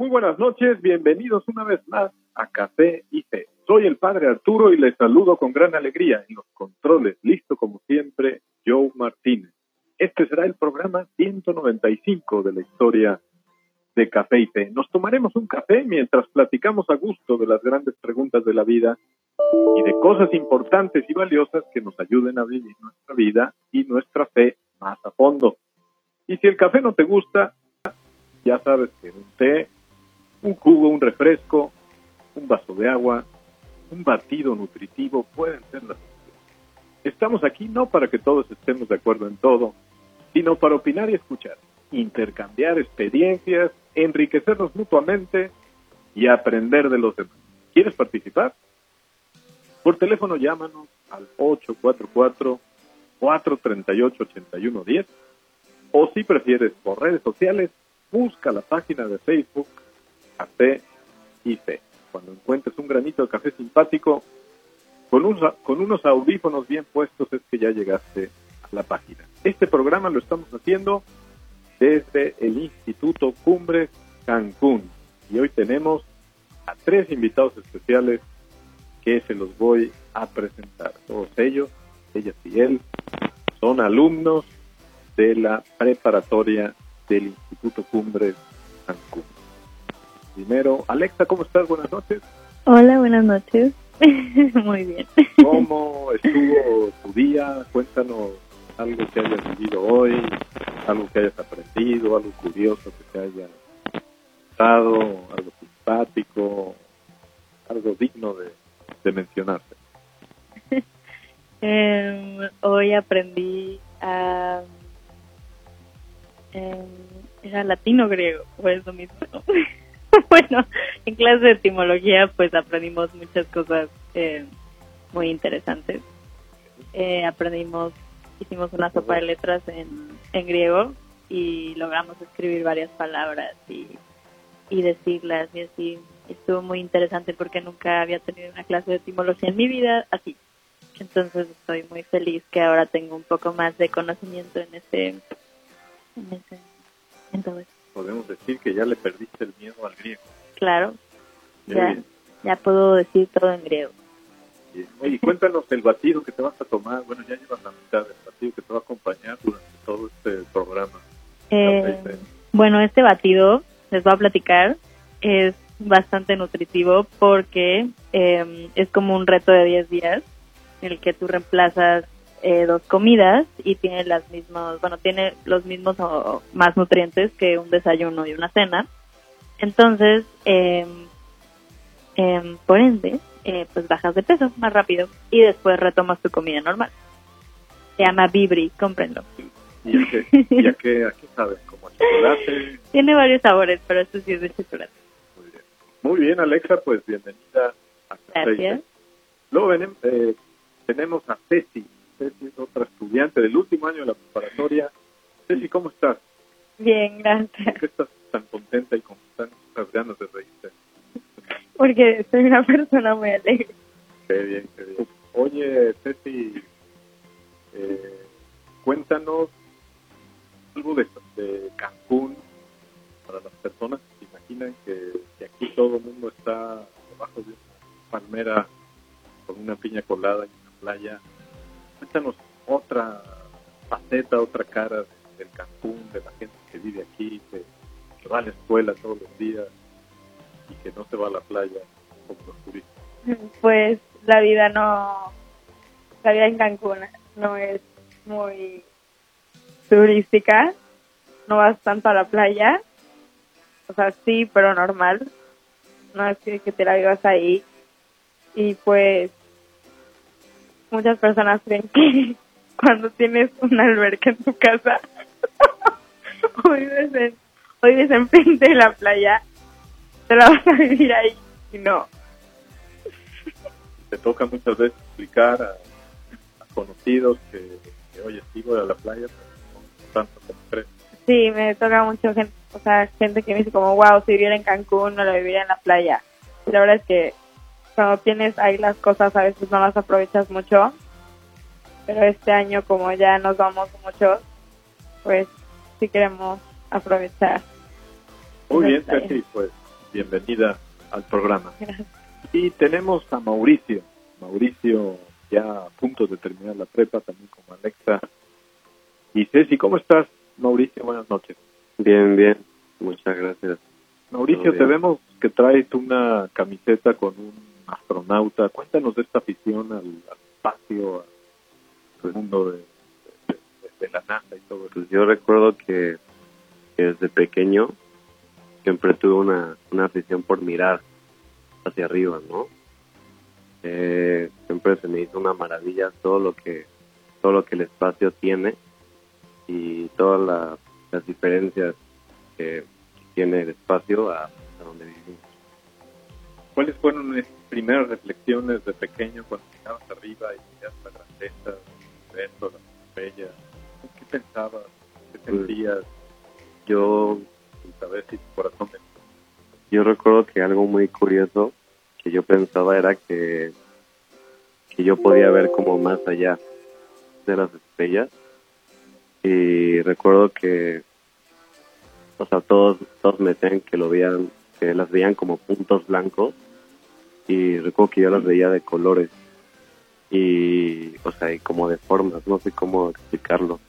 Muy buenas noches, bienvenidos una vez más a Café y Fe. Soy el padre Arturo y les saludo con gran alegría en los controles, listo como siempre, Joe Martínez. Este será el programa 195 de la historia de Café y Fe. Nos tomaremos un café mientras platicamos a gusto de las grandes preguntas de la vida y de cosas importantes y valiosas que nos ayuden a vivir nuestra vida y nuestra fe más a fondo. Y si el café no te gusta, ya sabes que un té, un jugo, un refresco, un vaso de agua, un batido nutritivo pueden ser las. Estamos aquí no para que todos estemos de acuerdo en todo, sino para opinar y escuchar, intercambiar experiencias, enriquecernos mutuamente y aprender de los demás. ¿Quieres participar? Por teléfono llámanos al 844-438-8110 o si prefieres por redes sociales, busca la página de Facebook Café y Fe. Cuando encuentres un granito de café simpático, con unos audífonos bien puestos es que ya llegaste a la página. Este programa lo estamos haciendo desde el Instituto Cumbres Cancún y hoy tenemos a tres invitados especiales que se los voy a presentar. Todos ellos, ellas y él, son alumnos de la preparatoria del Instituto Cumbres Cancún. Primero, Alexa, ¿cómo estás? Buenas noches. Hola, buenas noches. Muy bien. ¿Cómo estuvo tu día? Cuéntanos algo que hayas vivido hoy, algo que hayas aprendido, algo curioso que te haya dado, algo simpático, algo digno de, de mencionarse. Em, hoy aprendí a... Em, era latino griego, o es lo mismo. bueno, en clase de etimología pues aprendimos muchas cosas eh, muy interesantes. Eh, aprendimos, hicimos una sopa de letras en, griego y logramos escribir varias palabras y, y decirlas y así. Estuvo muy interesante porque nunca había tenido una clase de etimología en mi vida así. Entonces estoy muy feliz que ahora tengo un poco más de conocimiento en ese, en ese, en todo eso podemos decir que ya le perdiste el miedo al griego. Claro, ya, ya puedo decir todo en griego. Oye, cuéntanos el batido que te vas a tomar. Bueno, ya llevas la mitad del batido que te va a acompañar durante todo este programa. Eh, bueno, este batido, les voy a platicar, es bastante nutritivo porque eh, es como un reto de 10 días en el que tú reemplazas eh, dos comidas y tiene las mismas, bueno, tiene los mismos o más nutrientes que un desayuno y una cena. Entonces, eh, eh, por ende, eh, pues bajas de peso más rápido y después retomas tu comida normal. Se llama Vibri, cómprenlo. ¿Y a qué, y a qué, a qué sabe? ¿Como chocolate? Tiene varios sabores, pero este sí es de chocolate. Muy bien, Muy bien Alexa, pues bienvenida a Gracias. Luego eh, tenemos a Ceci. Ceci es otra estudiante del último año de la preparatoria. Ceci, ¿cómo estás? Bien, ¿Por gracias. qué estás tan contenta y con tantas ganas de reírte? Porque soy una persona muy alegre. Qué bien, qué bien. Oye, Ceci, eh, cuéntanos algo de, de Cancún para las personas que se imaginan que, que aquí todo el mundo está debajo de una palmera con una piña colada en una playa. Cuéntanos otra faceta, otra cara del Cancún, de la gente que vive aquí, que, va a la escuela todos los días y que no se va a la playa como los turistas. Pues la vida no, la vida en Cancún no es muy turística, no vas tanto a la playa, o sea, sí, pero normal, no es que, que te la vivas ahí y pues muchas personas creen que cuando tienes una alberca en tu casa o vives en, o vives enfrente de la playa, te la vas a vivir ahí y no. te toca muchas veces explicar a, a conocidos que, que, oye, sí voy a la playa, pero no tanto como crees. Sí, me toca mucho gente, o sea, gente que me dice como, wow, si viviera en Cancún no lo viviría en la playa. La verdad es que cuando tienes ahí las cosas a veces no las aprovechas mucho, pero este año como ya nos vamos muchos, pues sí queremos aprovechar. Muy esa bien. Ceci, pues bienvenida al programa. Gracias. Y tenemos a Mauricio. Mauricio ya a punto de terminar la prepa, también como Alexa. Y Ceci, ¿cómo estás? Mauricio, buenas noches. Bien, bien. Muchas gracias. Mauricio, te vemos que traes una camiseta con un astronauta. Cuéntanos de esta afición al, espacio, al mundo de, la NASA y todo eso. Pues yo recuerdo que, que desde pequeño siempre tuve una, una afición por mirar hacia arriba, ¿no? Eh, siempre se me hizo una maravilla todo lo que todo lo que el espacio tiene y todas la- las diferencias que tiene el espacio a, a donde vivimos. ¿Cuáles fueron esas primeras reflexiones de pequeño cuando mirabas arriba y mirabas la grandeza universo, las estrellas? ¿Qué pensabas? ¿Qué Pues, sentías? Yo Sin saber si tu corazón te- Yo recuerdo que algo muy curioso que yo pensaba era que, que yo podía ver como más allá de las estrellas y recuerdo que o sea todos todos me decían que lo veían que las veían como puntos blancos y recuerdo que yo las veía de colores y o sea y como de formas no sé cómo explicarlo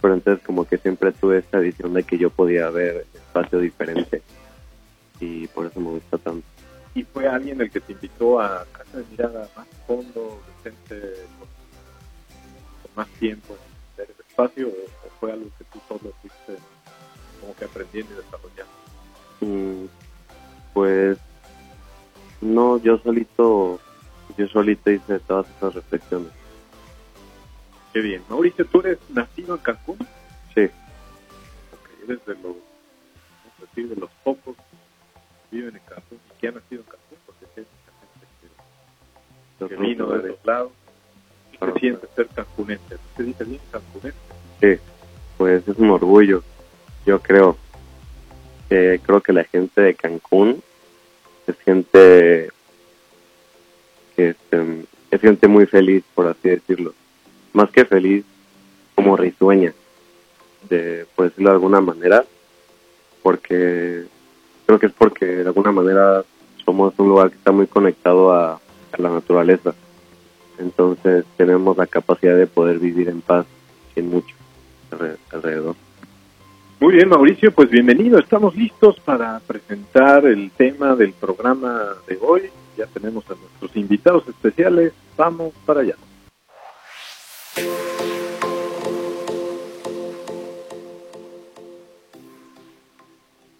pero entonces como que siempre tuve esta visión de que yo podía ver espacio diferente y por eso me gusta tanto. ¿Y fue alguien el que te invitó a casa de mirada más fondo, decente, con, con más tiempo en ver el espacio o, o fue algo que tú solo fuiste como que aprendiendo y desarrollando? Mm, Pues no, yo solito, yo solito hice todas esas reflexiones. Qué bien. Mauricio, ¿tú eres nacido en Cancún? Sí, Ok, eres de los, decir, de los pocos que viven en Cancún y que han nacido en Cancún, porque sí que, que vino de los lados y que Claro. siente ser cancunense. ¿Se dice bien cancunense? sí, pues es un orgullo. Yo creo que creo que la gente de Cancún es gente que este, es gente muy feliz, por así decirlo. Más que feliz, como risueña, de, por decirlo de alguna manera, porque creo que es porque de alguna manera somos un lugar que está muy conectado a, la naturaleza. Entonces tenemos la capacidad de poder vivir en paz sin mucho alre- alrededor. Muy bien, Mauricio, pues bienvenido. Estamos listos para presentar el tema del programa de hoy. Ya tenemos a nuestros invitados especiales. Vamos para allá.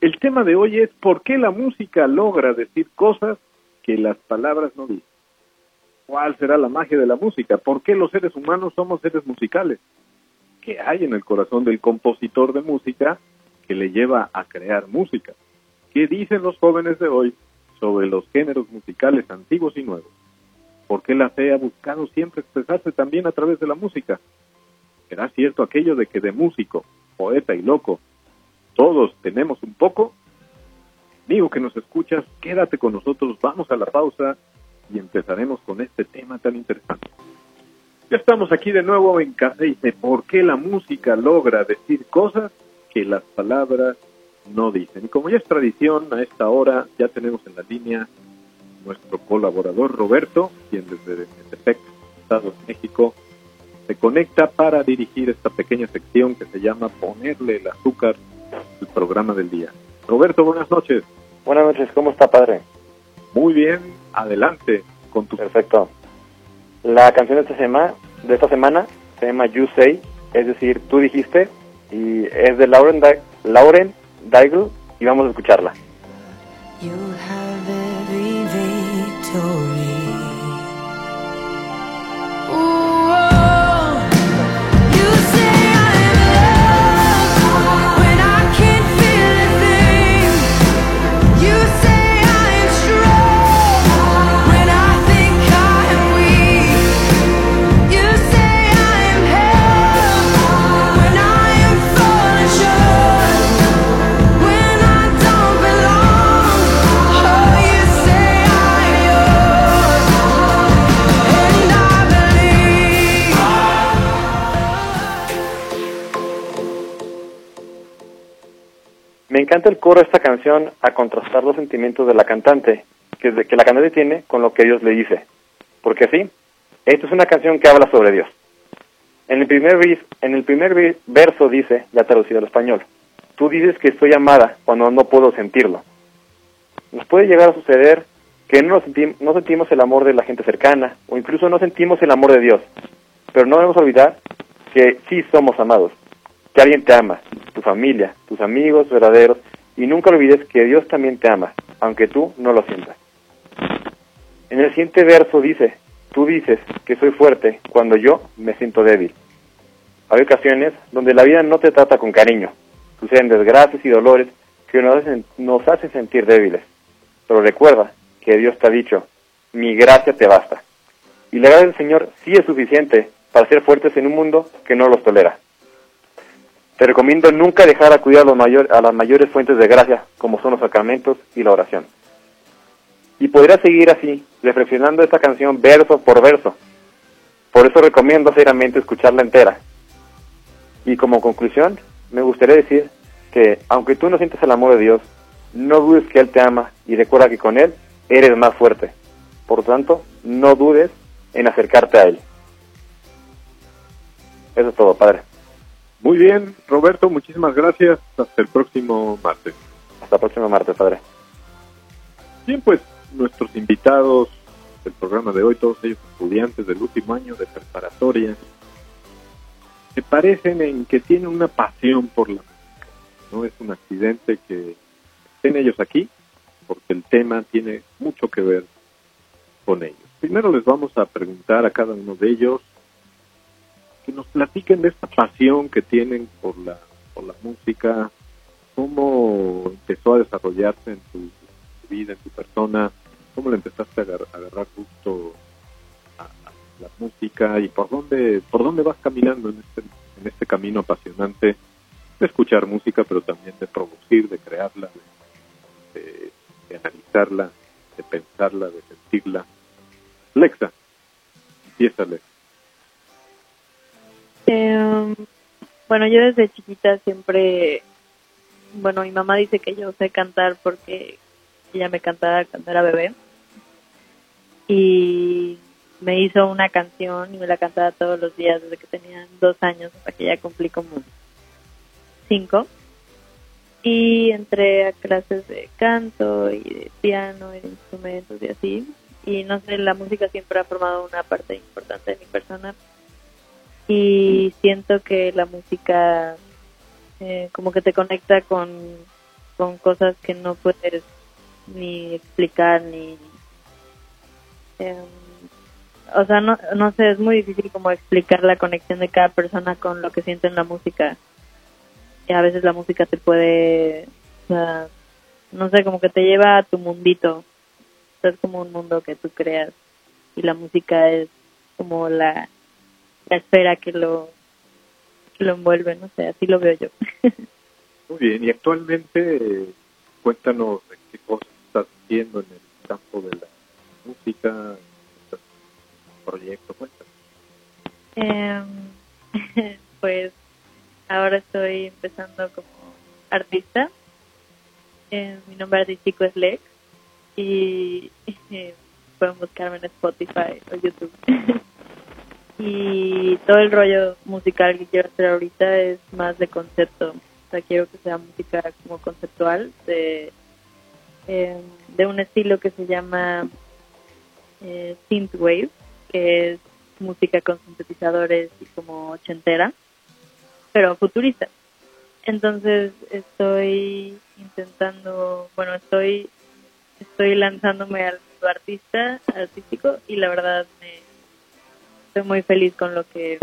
El tema de hoy es por qué la música logra decir cosas que las palabras no dicen. ¿Cuál será la magia de la música? ¿Por qué los seres humanos somos seres musicales? ¿Qué hay en el corazón del compositor de música que le lleva a crear música? ¿Qué dicen los jóvenes de hoy sobre los géneros musicales antiguos y nuevos? ¿Por qué la fe ha buscado siempre expresarse también a través de la música? ¿Será cierto aquello de que de músico, poeta y loco todos tenemos un poco? Amigo que nos escuchas, quédate con nosotros, vamos a la pausa y empezaremos con este tema tan interesante. Ya estamos aquí de nuevo en Café y Té. ¿Por qué la música logra decir cosas que las palabras no dicen? Y como ya es tradición, a esta hora ya tenemos en la línea nuestro colaborador Roberto, quien desde Metepec, Estado de México, se conecta para dirigir esta pequeña sección que se llama Ponerle el azúcar al programa del día. Roberto, buenas noches. Buenas noches, ¿cómo está, padre? Muy bien, adelante con tu... Perfecto. La canción de esta semana, de esta semana se llama You Say, es decir, tú dijiste, y es de Lauren, Di- Lauren Daigle, y vamos a escucharla. El coro esta canción a contrastar los sentimientos de la cantante, que, que la cantante tiene con lo que Dios le dice. Porque sí, esta es una canción que habla sobre Dios. En el primer, en el primer verso dice, ya traducido al español, tú dices que estoy amada cuando no puedo sentirlo. Nos puede llegar a suceder que no, no sentimos el amor de la gente cercana o incluso no sentimos el amor de Dios. Pero no debemos olvidar que sí somos amados, que alguien te ama, tu familia, tus amigos verdaderos, y nunca olvides que Dios también te ama, aunque tú no lo sientas. En el siguiente verso dice, tú dices que soy fuerte cuando yo me siento débil. Hay ocasiones donde la vida no te trata con cariño, suceden desgracias y dolores que nos hacen, nos hacen sentir débiles. Pero recuerda que Dios te ha dicho, mi gracia te basta. Y la gracia del Señor sí es suficiente para ser fuertes en un mundo que no los tolera. Te recomiendo nunca dejar acudir a, los a las mayores fuentes de gracia, como son los sacramentos y la oración. Y podrías seguir así, reflexionando esta canción verso por verso. Por eso recomiendo seriamente escucharla entera. Y como conclusión, me gustaría decir que, aunque tú no sientes el amor de Dios, no dudes que Él te ama y recuerda que con Él eres más fuerte. Por lo tanto, no dudes en acercarte a Él. Eso es todo, Padre. Muy bien, Roberto, muchísimas gracias. Hasta el próximo martes. Hasta el próximo martes, Padre. Bien, pues nuestros invitados del programa de hoy, todos ellos estudiantes del último año de preparatoria, se parecen en que tienen una pasión por la música. No es un accidente que estén ellos aquí, porque el tema tiene mucho que ver con ellos. Primero les vamos a preguntar a cada uno de ellos que nos platiquen de esta pasión que tienen por la, por la música, cómo empezó a desarrollarse en tu, vida, en tu persona, cómo le empezaste a agar- a agarrar gusto a, a la música y por dónde, por dónde vas caminando en este, en este camino apasionante de escuchar música, pero también de producir, de crearla, de, de- de analizarla, de pensarla, de sentirla. Lexa, empieza Lexa. Em, bueno, yo desde chiquita siempre, bueno, mi mamá dice que yo sé cantar porque ella me cantaba cuando era bebé. Y me hizo una canción y me la cantaba todos los días desde que tenía dos años hasta que ya cumplí como cinco. Y entré a clases de canto y de piano y de instrumentos y así. Y no sé, la música siempre ha formado una parte importante de mi persona y siento que la música eh, como que te conecta con, con cosas que no puedes ni explicar ni em, o sea no no sé es muy difícil como explicar la conexión de cada persona con lo que siente en la música. Y a veces la música te puede o sea, no sé como que te lleva a tu mundito. O sea, es como un mundo que tú creas. Y la música es como la la esfera que lo que lo envuelve, no sé, así lo veo yo. Muy bien, y actualmente eh, cuéntanos qué cosas estás haciendo en el campo de la música, proyecto, cuéntanos. Em, pues ahora estoy empezando como artista. Eh, mi nombre artístico es Lex y eh, pueden buscarme en Spotify o YouTube. Y todo el rollo musical que quiero hacer ahorita es más de concepto. O sea, quiero que sea música como conceptual de, em, de un estilo que se llama eh, synthwave, que es música con sintetizadores y como ochentera, pero futurista. Entonces estoy intentando, bueno, estoy estoy lanzándome al artista, artístico y la verdad me estoy muy feliz con lo que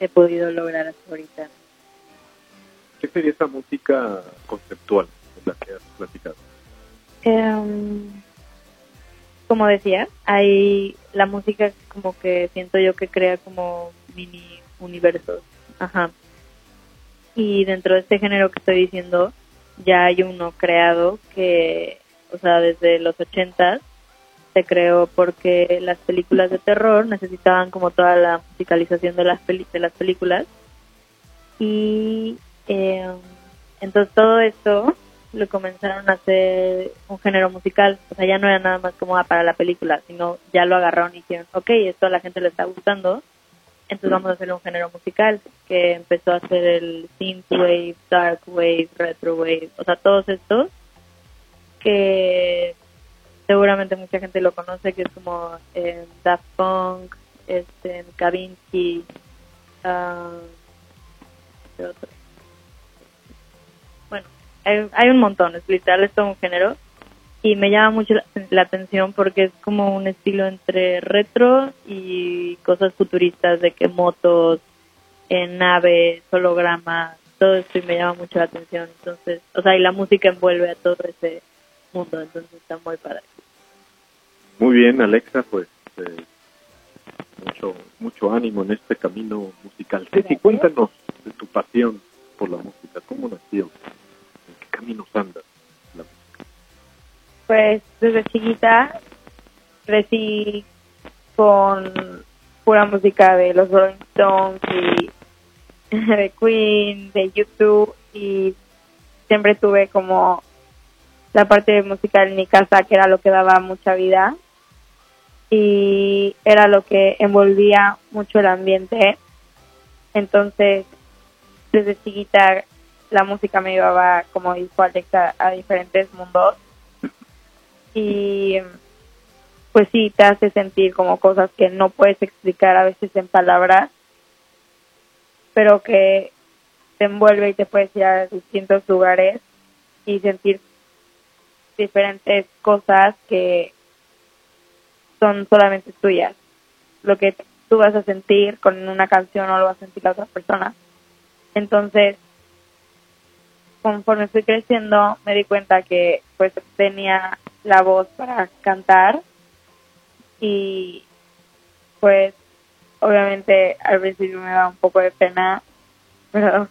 he podido lograr hasta ahorita. ¿Qué sería esa música conceptual de la que has platicado? Em, como decía, hay la música como que siento yo que crea como mini universos. Ajá. Y dentro de este género que estoy diciendo, ya hay uno creado que, o sea, desde los ochentas se creó porque las películas de terror necesitaban como toda la musicalización de las peli- de las películas y eh, entonces todo esto lo comenzaron a hacer un género musical. O sea, ya no era nada más como ah, para la película, sino ya lo agarraron y dijeron, ok, esto a la gente le está gustando, entonces vamos a hacer un género musical que empezó a hacer el synthwave, dark wave, retro wave, o sea, todos estos que seguramente mucha gente lo conoce, que es como eh, Daft Punk, este, Kavinsky, ah, ¿qué otro? Bueno, hay, hay un montón, es literal, es todo un género. Y me llama mucho la, atención porque es como un estilo entre retro y cosas futuristas, de que motos, en naves, hologramas, todo esto y me llama mucho la atención. Entonces, o sea, y la música envuelve a todo ese mundo, entonces está muy padre. Muy bien, Alexa, pues eh, mucho mucho ánimo en este camino musical. Ceci, cuéntanos de tu pasión por la música. ¿Cómo nació? ¿En qué caminos andas? La música? Pues desde chiquita crecí con pura música de los Rolling Stones y de Queen, de YouTube y siempre tuve como la parte musical en mi casa que era lo que daba mucha vida y era lo que envolvía mucho el ambiente. Entonces, desde chiquita la música me llevaba, como dijo Alexa, a diferentes mundos y pues sí te hace sentir como cosas que no puedes explicar a veces en palabras pero que te envuelve y te puedes ir a distintos lugares y sentir diferentes cosas que son solamente tuyas. Lo que tú vas a sentir con una canción no lo va a sentir la otra persona. Entonces conforme fui creciendo me di cuenta que pues tenía la voz para cantar. Y pues obviamente al principio me daba un poco de pena pero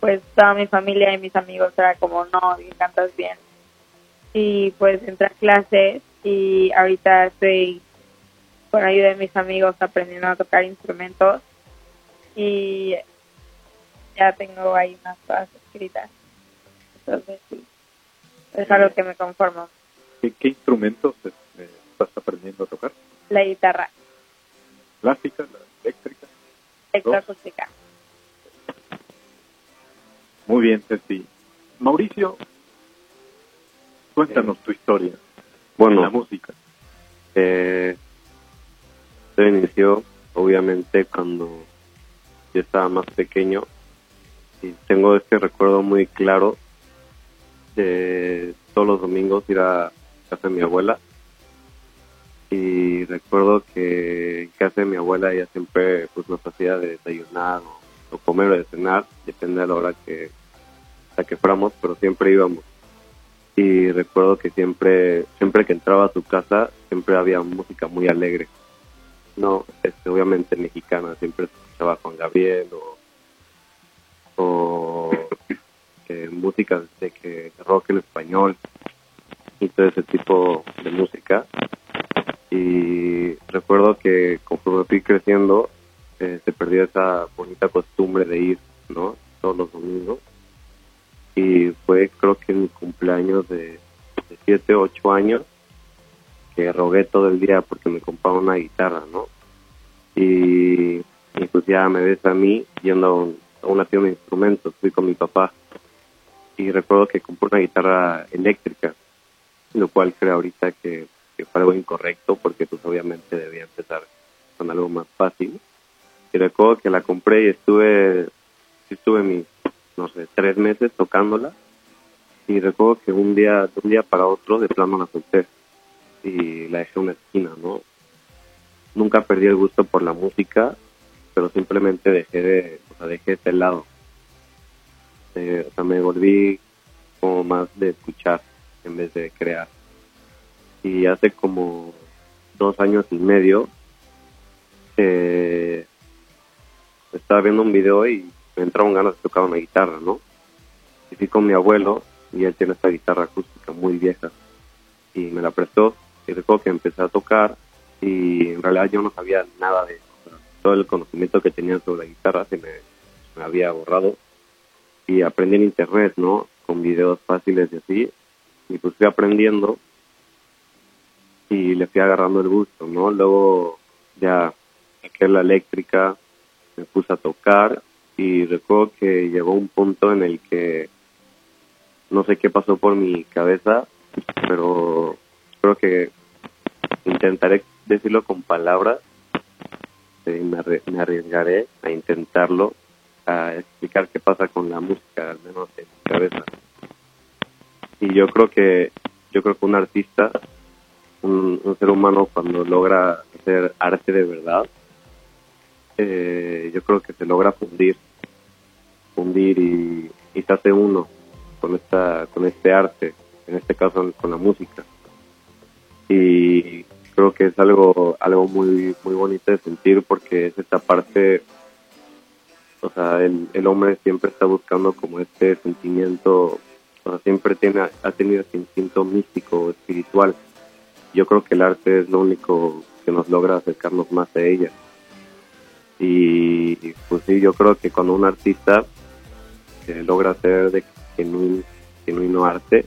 pues toda mi familia y mis amigos era como no cantas bien y pues entré a clases y ahorita estoy con ayuda de mis amigos aprendiendo a tocar instrumentos y ya tengo ahí unas cosas escritas entonces sí es algo que me conformo ¿Qué, qué instrumentos eh, estás aprendiendo a tocar? la guitarra ¿Clásica, la eléctrica? electroacústica Muy bien, Ceci. Mauricio, cuéntanos tu historia en Bueno, la música. Eh, todo inició, obviamente, cuando yo estaba más pequeño. Y tengo este recuerdo muy claro de todos los domingos ir a casa de mi abuela. Y recuerdo que en casa de mi abuela ella siempre pues, nos hacía de desayunar o, o comer o de cenar, depende de la hora que, a que fuéramos, pero siempre íbamos y recuerdo que siempre siempre que entraba a su casa siempre había música muy alegre. No este obviamente mexicana siempre escuchaba Juan Gabriel o o eh, música de que rock en español y todo ese tipo de música. Y recuerdo que conforme fui creciendo eh, se perdió esa bonita costumbre de ir no todos los domingos y fue creo que mi cumpleaños de 7, 8 años que rogué todo el día porque me compraba una guitarra, ¿no? Y, y pues ya me ves a mí yendo a, un- a una tienda de instrumentos, fui con mi papá y recuerdo que compré una guitarra eléctrica, lo cual creo ahorita que, que fue algo incorrecto porque pues obviamente debía empezar con algo más fácil. Y recuerdo que la compré y estuve, estuve mis no sé, tres meses tocándola y recuerdo que un día, de un día para otro de plano la solté y la dejé en una esquina, ¿no? Nunca perdí el gusto por la música, pero simplemente dejé de, o sea, dejé ese lado. Eh, o sea, me volví como más de escuchar en vez de crear. Y hace como dos años y medio eh, estaba viendo un video y me entraron ganas de tocar una guitarra, ¿no? Y fui con mi abuelo y él tiene esta guitarra acústica muy vieja y me la prestó y recuerdo que empecé a tocar y en realidad yo no sabía nada de o sea, todo el conocimiento que tenía sobre la guitarra se me, me había borrado y aprendí en internet, ¿no? con videos fáciles y así, y pues fui aprendiendo y le fui agarrando el gusto, ¿no? Luego ya saqué la eléctrica, me puse a tocar y recuerdo que llegó un punto en el que no sé qué pasó por mi cabeza, pero creo que intentaré decirlo con palabras, eh, me, arri- me arriesgaré a intentarlo, a explicar qué pasa con la música, al menos en mi cabeza. Y yo creo que yo creo que un artista, un, un ser humano cuando logra hacer arte de verdad, eh, yo creo que se logra fundir, fundir y, y se uno con esta con este arte, en este caso con la música. Y creo que es algo algo muy muy bonito de sentir porque es esta parte o sea, el, el hombre siempre está buscando como este sentimiento, o sea, siempre tiene, ha tenido ese instinto místico, espiritual. Yo creo que el arte es lo único que nos logra acercarnos más a ella. Y pues sí, yo creo que cuando un artista eh, logra hacer de genuino, genuino arte,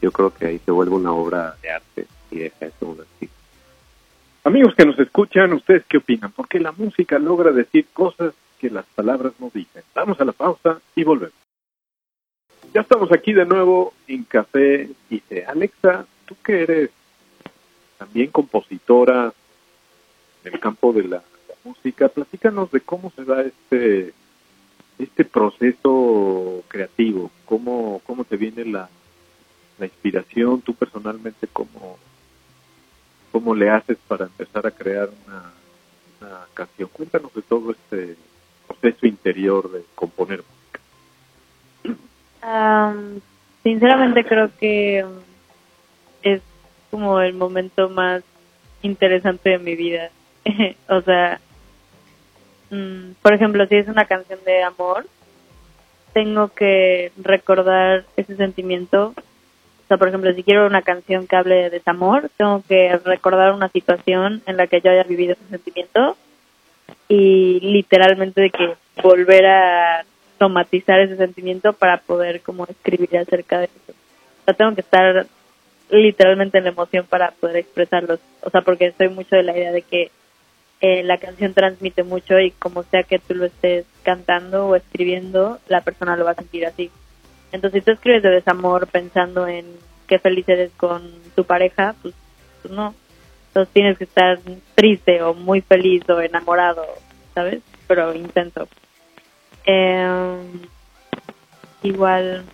yo creo que ahí se vuelve una obra de arte y deja de ser un artista. Amigos que nos escuchan, ¿ustedes qué opinan? Porque la música logra decir cosas que las palabras no dicen. Vamos a la pausa y volvemos. Ya estamos aquí de nuevo en Café Té. Alexa, tú que eres también compositora en el campo de la música, platícanos de cómo se da este este proceso creativo, cómo, cómo te viene la, la inspiración, tú personalmente cómo, cómo le haces para empezar a crear una, una canción. Cuéntanos de todo este proceso interior de componer música. Am, sinceramente creo que es como el momento más interesante de mi vida. o sea, mm, por ejemplo, si es una canción de amor, tengo que recordar ese sentimiento. O sea, por ejemplo, si quiero una canción que hable de desamor, tengo que recordar una situación en la que yo haya vivido ese sentimiento y literalmente de que volver a somatizar ese sentimiento para poder como escribir acerca de eso. O sea, tengo que estar literalmente en la emoción para poder expresarlos. O sea, porque estoy mucho de la idea de que eh, la canción transmite mucho y como sea que tú lo estés cantando o escribiendo, la persona lo va a sentir así. Entonces, si tú escribes de desamor pensando en qué feliz eres con tu pareja, pues, pues no. Entonces tienes que estar triste o muy feliz o enamorado, ¿sabes? Pero intenso. Eh, igual.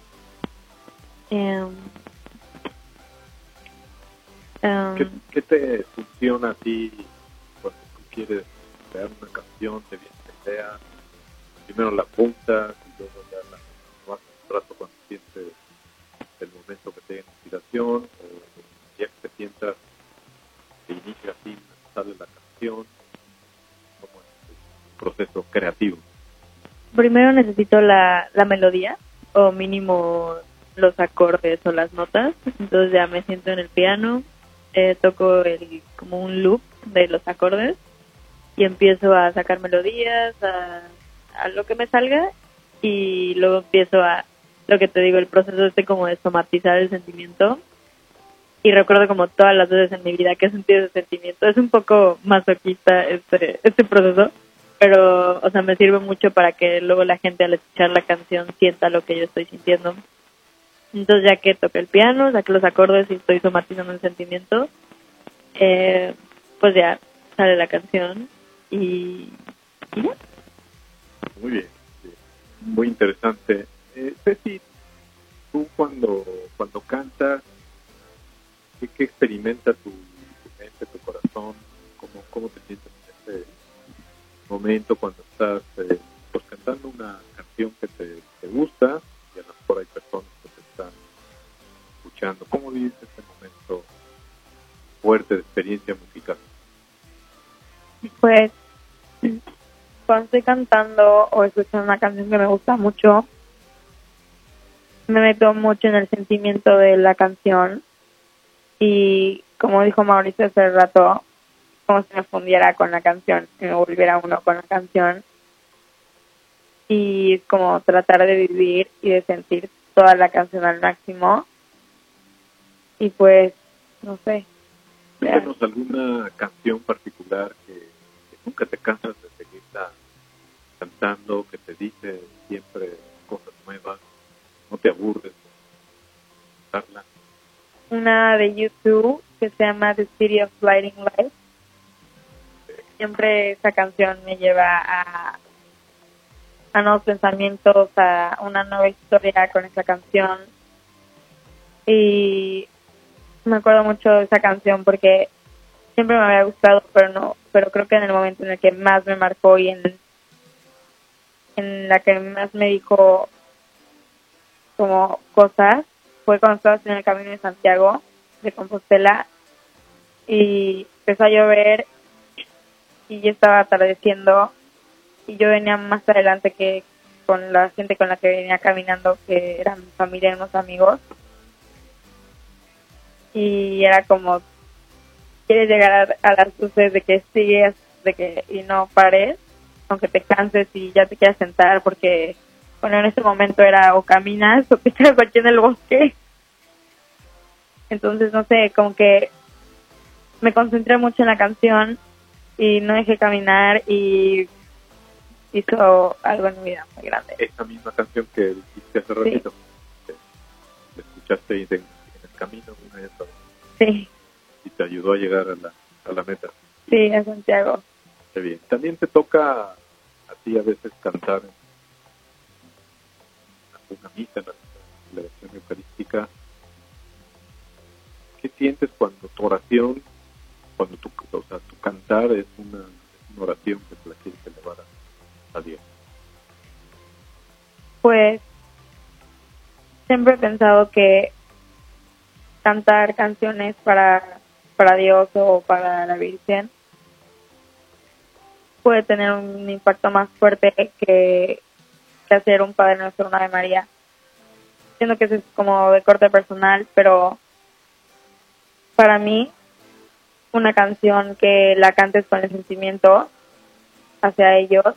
eh, ¿Qué, qué te funciona a ti quieres crear una canción, te viene la idea, primero la apuntas y luego ya la lo haces un rato cuando sientes el momento que te da inspiración o ya que te sientas te inicia así, sale la canción, como el proceso creativo. primero necesito la, la melodía o mínimo los acordes o las notas. Entonces ya me siento en el piano, eh, toco el, como un loop de los acordes y empiezo a sacar melodías, a, a lo que me salga y luego empiezo a, lo que te digo, el proceso este como de somatizar el sentimiento y recuerdo como todas las veces en mi vida que he sentido ese sentimiento. Es un poco masoquista este, este proceso, pero, o sea, me sirve mucho para que luego la gente al escuchar la canción sienta lo que yo estoy sintiendo. Entonces ya que toqué el piano, saqué los acordes y estoy somatizando el sentimiento, eh, pues ya sale la canción y. Muy bien, muy interesante. Eh, Ceci, tú cuando, cuando cantas, ¿qué, qué experimenta tu, mente, tu corazón? ¿Cómo, ¿Cómo te sientes en ese momento cuando estás eh, pues, cantando una canción que te, te gusta y a lo mejor hay personas que te están escuchando? ¿Cómo vives ese momento fuerte de experiencia musical? Pues cuando estoy cantando o escuchando una canción que me gusta mucho, me meto mucho en el sentimiento de la canción y como dijo Mauricio hace rato, como si me fundiera con la canción, si me volviera uno con la canción y como tratar de vivir y de sentir toda la canción al máximo. Y pues, no sé. Cuéntanos alguna canción particular que, que nunca te cansas de seguirla cantando, que te dice siempre cosas nuevas, no te aburres de cantarla. Una de YouTube que se llama The City of Lighting Light. Siempre esa canción me lleva a, a nuevos pensamientos, a una nueva historia con esa canción. Y me acuerdo mucho de esa canción porque siempre me había gustado, pero no, pero creo que en el momento en el que más me marcó y en, en la que más me dijo como cosas fue cuando estaba en el camino de Santiago de Compostela y empezó a llover y ya estaba atardeciendo y yo venía más adelante que con la gente con la que venía caminando que eran mi familia y unos amigos. Y era como quieres llegar a, a las luces de que sigues de que y no pares aunque te canses y ya te quieras sentar porque bueno en ese momento era o caminas o te quedas aquí en el bosque. Entonces no sé como que me concentré mucho en la canción y no dejé caminar y hizo algo en mi vida muy grande. Esa misma canción que dijiste hace ratito, que escuchaste en el camino una y otra vez, sí y te ayudó a llegar a la, a la meta. sí a Santiago Qué bien. También te toca a ti a veces cantar en una misa, en la celebración eucarística. ¿Qué sientes cuando tu oración, cuando tu, o sea, tu cantar es una, es una oración que te la quieres elevar a, a Dios? Pues siempre he pensado que cantar canciones para, para Dios o para la Virgen puede tener un impacto más fuerte que, que hacer un Padre Nuestro una Ave María. Siento que eso es como de corte personal, pero para mí una canción que la cantes con el sentimiento hacia ellos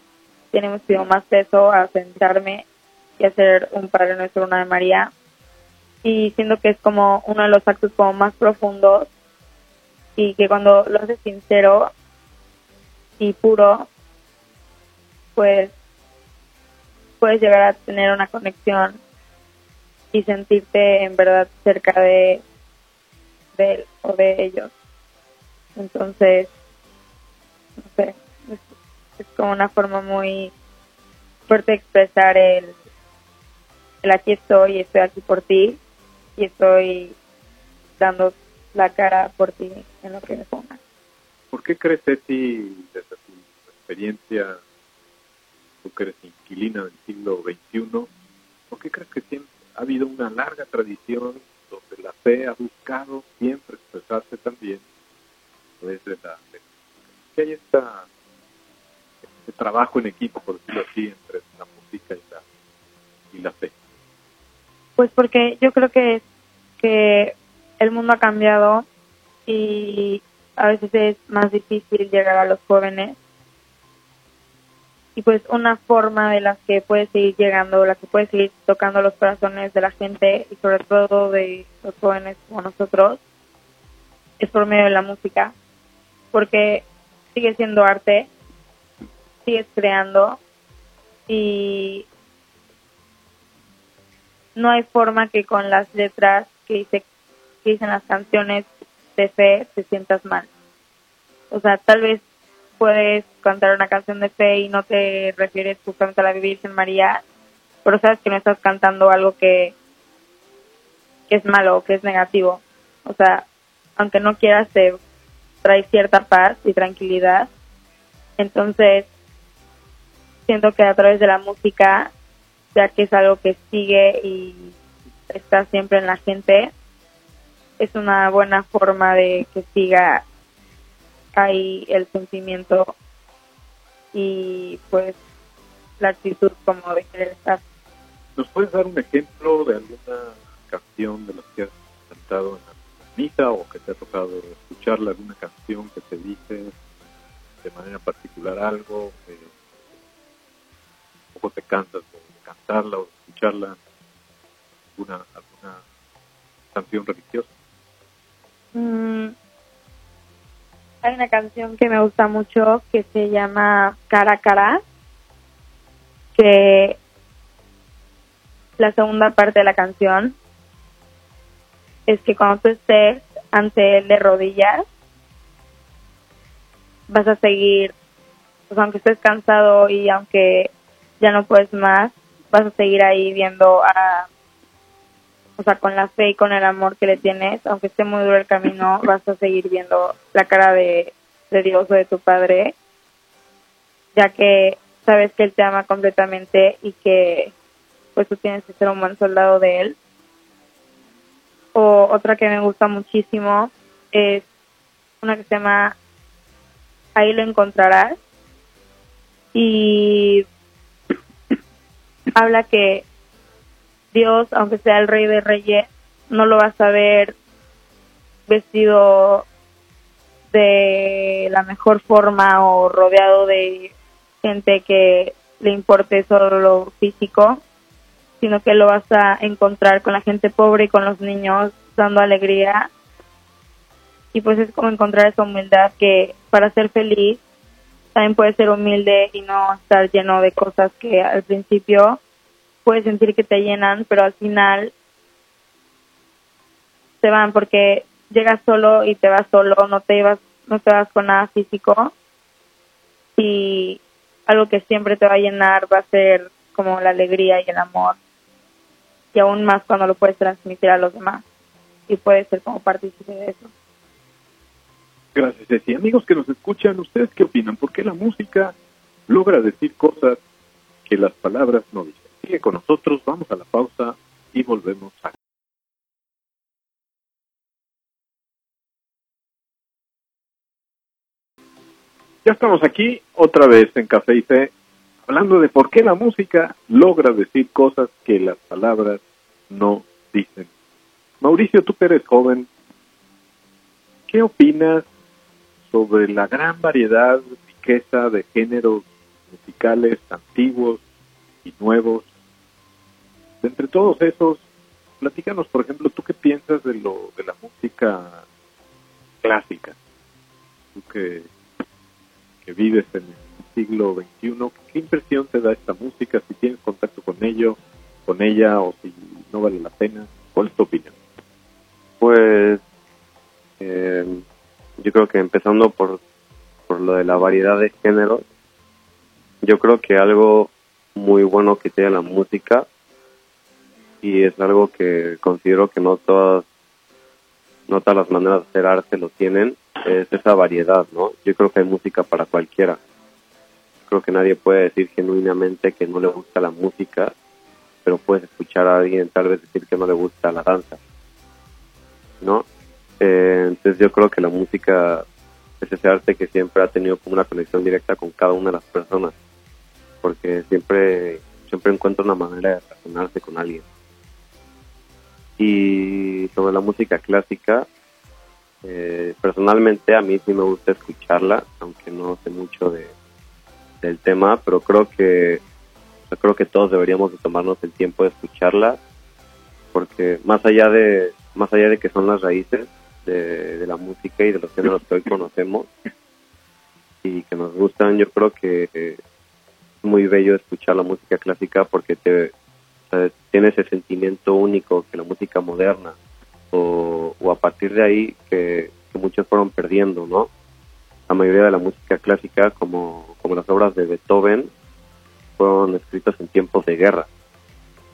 tiene muchísimo más peso a sentarme y hacer un Padre Nuestro, una de María. Y siento que es como uno de los actos como más profundos y que cuando lo haces sincero y puro, pues puedes llegar a tener una conexión y sentirte en verdad cerca de, de él o de ellos. Entonces, no sé, es, es como una forma muy fuerte de expresar el, el aquí estoy, estoy aquí por ti y estoy dando la cara por ti en lo que me pongas. ¿Por qué crees, Ceci, desde tu experiencia, tú que eres inquilina del siglo XXI, ¿por qué crees que siempre ha habido una larga tradición donde la fe ha buscado siempre expresarse también desde la de- que hay esta este trabajo en equipo, por decirlo así, entre la música y la, y la fe? Pues porque yo creo que que el mundo ha cambiado y a veces es más difícil llegar a los jóvenes. Y pues una forma de la que puedes seguir llegando, la que puedes seguir tocando los corazones de la gente y sobre todo de los jóvenes como nosotros, es por medio de la música. Porque sigue siendo arte, sigues creando y no hay forma que con las letras que que dicen las canciones de fe te sientas mal. O sea, tal vez puedes cantar una canción de fe y no te refieres justamente a la Virgen María, pero sabes que no estás cantando algo que, que es malo que es negativo. O sea, aunque no quieras, te trae cierta paz y tranquilidad. Entonces, siento que a través de la música ya que es algo que sigue y está siempre en la gente, es una buena forma de que siga ahí el sentimiento y pues la actitud como de querer estar. ¿Nos puedes dar un ejemplo de alguna canción de las que has cantado en la misa o que te ha tocado escucharla, alguna canción que te dice de manera particular algo, que un te cansas de cantarla o escucharla, alguna alguna canción religiosa. Mm, hay una canción que me gusta mucho que se llama Cara a Cara, que la segunda parte de la canción es que cuando tú estés ante él de rodillas, vas a seguir, pues aunque estés cansado y aunque ya no puedes más, vas a seguir ahí viendo a, o sea, con la fe y con el amor que le tienes, aunque esté muy duro el camino, vas a seguir viendo la cara de, de Dios o de tu Padre, ya que sabes que Él te ama completamente y que pues tú tienes que ser un buen soldado de Él. O otra que me gusta muchísimo es una que se llama Ahí lo encontrarás y habla que Dios, aunque sea el rey de reyes, no lo vas a ver vestido de la mejor forma o rodeado de gente que le importe solo lo físico, sino que lo vas a encontrar con la gente pobre y con los niños dando alegría. Y pues es como encontrar esa humildad que para ser feliz también puedes ser humilde y no estar lleno de cosas que al principio puedes sentir que te llenan, pero al final se van porque llegas solo y te vas solo, no te ibas, no te vas con nada físico y algo que siempre te va a llenar va a ser como la alegría y el amor y aún más cuando lo puedes transmitir a los demás y puedes ser como partícipe de eso. Gracias, Ceci. Amigos que nos escuchan, ¿ustedes qué opinan? ¿Por qué la música logra decir cosas que las palabras no dicen? Sigue con nosotros, vamos a la pausa y volvemos a... Ya estamos aquí otra vez en Café y Fe, hablando de por qué la música logra decir cosas que las palabras no dicen. Mauricio, tú que eres joven, ¿qué opinas sobre la gran variedad, riqueza de géneros musicales antiguos y nuevos? De entre todos esos, platícanos, por ejemplo, ¿tú qué piensas de lo de la música clásica? Tú que, que vives en el siglo XXI, ¿qué impresión te da esta música? Si tienes contacto con ello, con ella, o si no vale la pena, ¿cuál es tu opinión? Pues eh, yo creo que empezando por, por lo de la variedad de géneros, yo creo que algo muy bueno que tiene la música y es algo que considero que no todas no todas las maneras de hacer arte lo tienen es esa variedad, ¿no? Yo creo que hay música para cualquiera. Creo que nadie puede decir genuinamente que no le gusta la música, pero puedes escuchar a alguien tal vez decir que no le gusta la danza, ¿no? Eh, entonces yo creo que la música es ese arte que siempre ha tenido como una conexión directa con cada una de las personas, porque siempre siempre encuentra una manera de relacionarse con alguien. Y sobre la música clásica, eh, personalmente a mí sí me gusta escucharla, aunque no sé mucho de, del tema, pero creo que yo creo que todos deberíamos de tomarnos el tiempo de escucharla, porque más allá de más allá de que son las raíces de, la música y de los géneros que hoy conocemos y que nos gustan, yo creo que eh, es muy bello escuchar la música clásica porque te tiene ese sentimiento único que la música moderna o, a partir de ahí que, que muchos fueron perdiendo, ¿no? La mayoría de la música clásica, como, como las obras de Beethoven, fueron escritas en tiempos de guerra,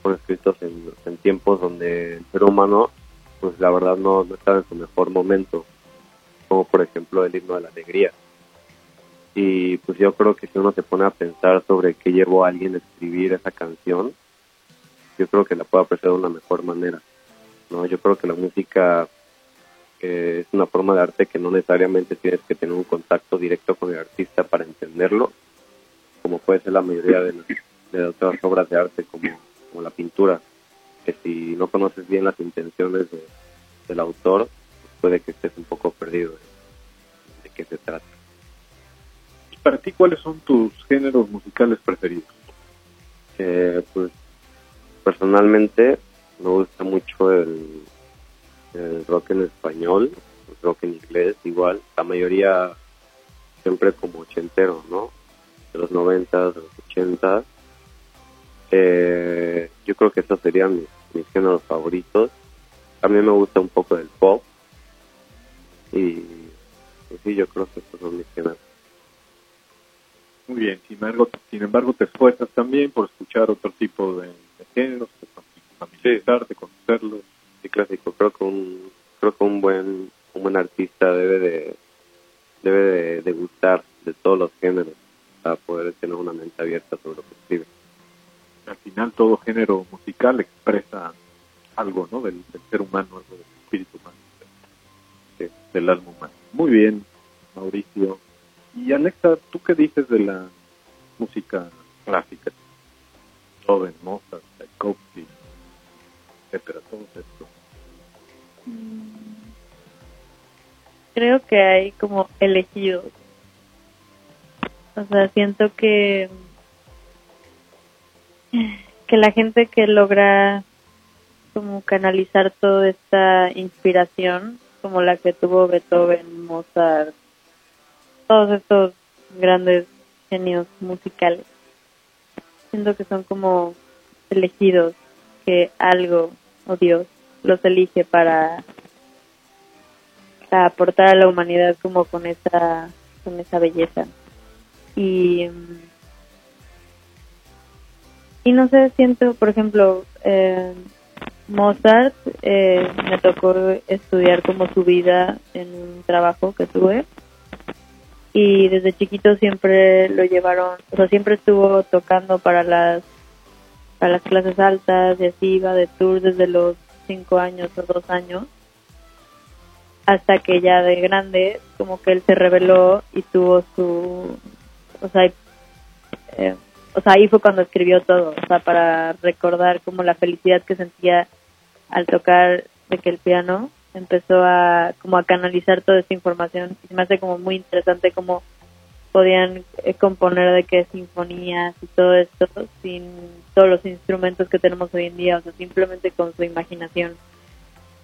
fueron escritos en, en tiempos donde el ser humano, pues la verdad no, no estaba en su mejor momento, como por ejemplo el himno de la alegría. Y pues yo creo que si uno se pone a pensar sobre qué llevó a alguien a escribir esa canción, yo creo que la puede apreciar de una mejor manera. ¿no? Yo creo que la música eh, es una forma de arte que no necesariamente tienes que tener un contacto directo con el artista para entenderlo, como puede ser la mayoría de, las- de otras obras de arte, como, como la pintura, que si no conoces bien las intenciones de- del autor, pues puede que estés un poco perdido de, de qué se trata. Y para ti, ¿cuáles son tus géneros musicales preferidos? Eh, pues personalmente me gusta mucho el, el rock en español, el rock en inglés igual, la mayoría siempre como ochentero, ¿no? De los noventas, de los ochentas. Eh, yo creo que esos serían mis, mis géneros favoritos. También me gusta un poco del pop. Y, y sí, yo creo que esos son mis géneros. Muy bien, sin embargo, sin embargo te esfuerzas también por escuchar otro tipo de géneros, de familiarizarte, conocerlos. Sí, clásico. Creo que un, creo que un buen, un buen artista debe de, debe de, de gustar de todos los géneros para poder tener una mente abierta sobre lo que escribe. Al final todo género musical expresa algo, ¿no? Del, del ser humano, algo del espíritu humano, de- del alma humana. Muy bien, Mauricio. Y Alexa, ¿tú qué dices de la música clásica? Beethoven, Mozart, Tchaikovsky, etcétera, todo esto. creo que hay como elegidos. O sea, siento que que la gente que logra como canalizar toda esta inspiración, como la que tuvo Beethoven, Mozart, todos estos grandes genios musicales, siento que son como elegidos, que algo o Dios los elige para a aportar a la humanidad como con esa con esa belleza. Y y no sé siento por ejemplo eh, Mozart eh, me tocó estudiar como su vida en un trabajo que tuve. Y desde chiquito siempre lo llevaron o sea siempre estuvo tocando para las para las clases altas y así iba de tour desde los cinco años o dos años hasta que ya de grande como que él se reveló y tuvo su o sea eh, o sea ahí fue cuando escribió todo o sea para recordar como la felicidad que sentía al tocar de que el piano empezó a como a canalizar toda esa información y se me hace como muy interesante cómo podían eh, componer de que sinfonías y todo esto sin todos los instrumentos que tenemos hoy en día o sea simplemente con su imaginación.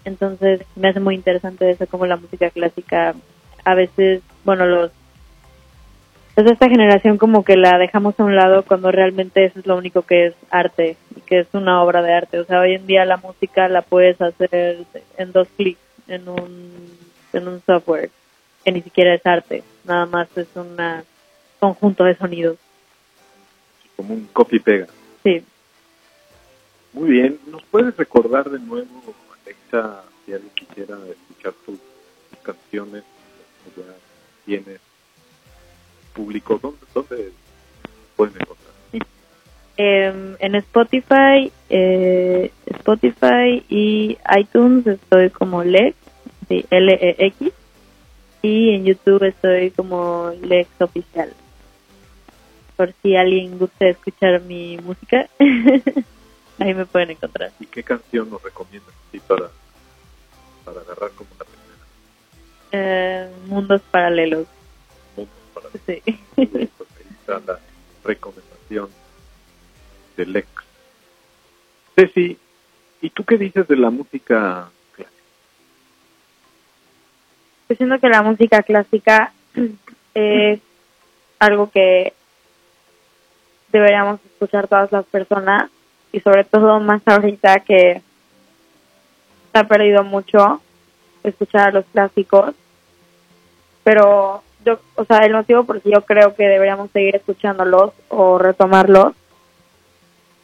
Entonces me hace muy interesante eso como la música clásica a veces bueno los pues esta generación como que la dejamos a un lado cuando realmente eso es lo único que es arte y que es una obra de arte. O sea hoy en día la música la puedes hacer en dos clics en un en un software que ni siquiera es arte nada más es un conjunto de sonidos. Como un copy pega. sí. Muy bien, ¿nos puedes recordar de nuevo, Alexa, si alguien quisiera escuchar tus, tus canciones, ya tienes público, ¿dónde, dónde pueden encontrar? Em, en Spotify, eh, Spotify y iTunes estoy como Lex, sí, L-E-X, y en YouTube estoy como Lex Oficial. Por si alguien gusta escuchar mi música, ahí me pueden encontrar. ¿Y qué canción nos recomiendas así para, para agarrar como la primera? Eh, mundos paralelos, Mundos para sí. Pues ahí está la recomendación de Lex. Ceci, ¿y tú qué dices de la música? Yo siento que la música clásica es algo que deberíamos escuchar todas las personas y sobre todo más ahorita que se ha perdido mucho escuchar a los clásicos. Pero yo o sea el motivo por el que yo creo que deberíamos seguir escuchándolos o retomarlos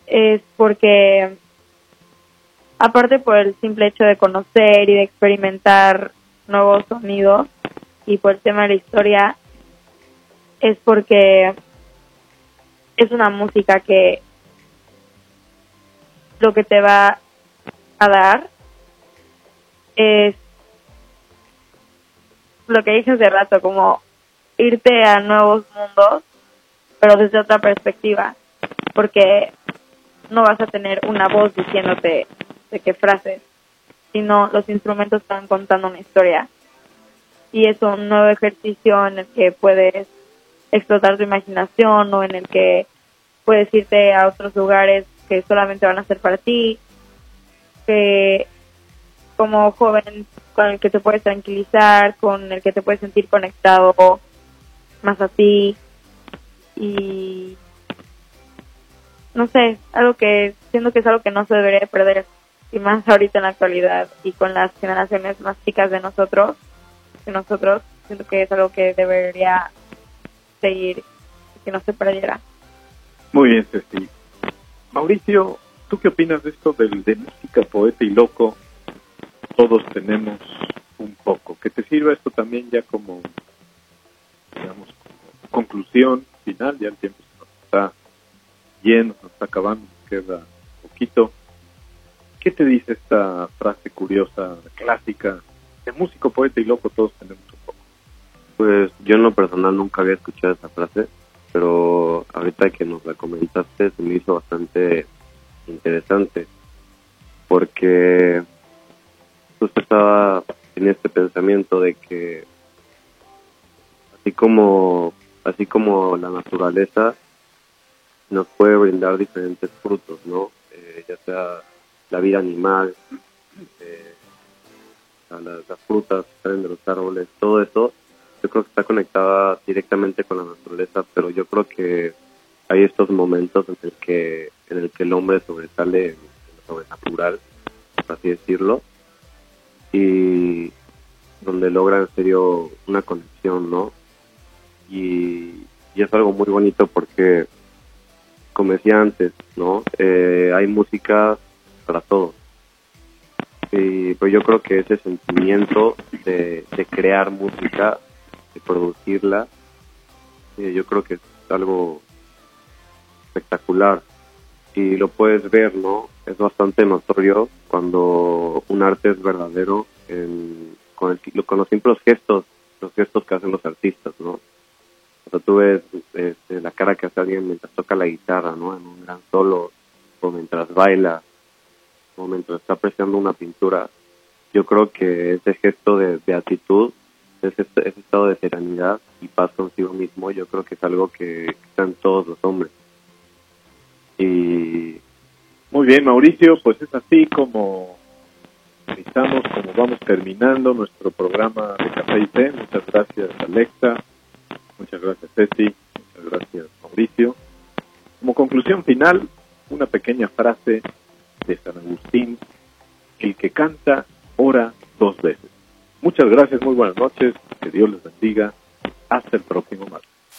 es porque aparte por el simple hecho de conocer y de experimentar nuevos sonidos y por el tema de la historia es porque es una música que lo que te va a dar es lo que dije hace rato, como irte a nuevos mundos, pero desde otra perspectiva, porque no vas a tener una voz diciéndote de qué frases, sino los instrumentos están contando una historia. Y es un nuevo ejercicio en el que puedes explotar tu imaginación o en el que puedes irte a otros lugares que solamente van a ser para ti. que como joven con el que te puedes tranquilizar, con el que te puedes sentir conectado más a ti y no sé, algo que siento que es algo que no se debería de perder y más ahorita en la actualidad y con las generaciones más chicas de nosotros, que nosotros, siento que es algo que debería seguir y que no se perdiera. Muy bien, Ceci. Mauricio, ¿tú qué opinas de esto del de música, poeta y loco? Todos tenemos un poco. Que te sirva esto también ya como, digamos, como conclusión final, ya el tiempo se nos está yendo, nos está acabando, nos queda poquito. ¿Qué te dice esta frase curiosa, clásica? De músico, poeta y loco todos tenemos un poco. Pues yo en lo personal nunca había escuchado esa frase, pero ahorita que nos la comentaste se me hizo bastante interesante, porque justo estaba en este pensamiento de que así como así como la naturaleza nos puede brindar diferentes frutos, ¿no? Eh, ya sea la vida animal, eh, las frutas que salen de los árboles, todo eso, yo creo que está conectada directamente con la naturaleza, pero yo creo que hay estos momentos en el que en el que el hombre sobresale en lo sobrenatural, por así decirlo, y donde logra en serio una conexión, ¿no? Y, y es algo muy bonito porque, como decía antes, ¿no? Eh, hay música para todos. Y pues yo creo que ese sentimiento de, crear música, de producirla, eh, yo creo que es algo espectacular. Y lo puedes ver, ¿no? Es bastante notorio cuando un arte es verdadero en- con, el, con los simples gestos, los gestos que hacen los artistas, ¿no? O sea, tú ves este, la cara que hace alguien mientras toca la guitarra, ¿no? En un gran solo, o mientras baila, o mientras está apreciando una pintura. Yo creo que ese gesto de beatitud, ese, ese estado de serenidad y paz consigo mismo, yo creo que es algo que está en todos los hombres. Y Muy bien, Mauricio, pues es así como estamos, como vamos terminando nuestro programa de Café y Té. Muchas gracias, Alexa. Muchas gracias, Ceci. Muchas gracias, Mauricio. Como conclusión final, una pequeña frase de San Agustín. El que canta, ora dos veces. Muchas gracias, muy buenas noches. Que Dios les bendiga. Hasta el próximo martes.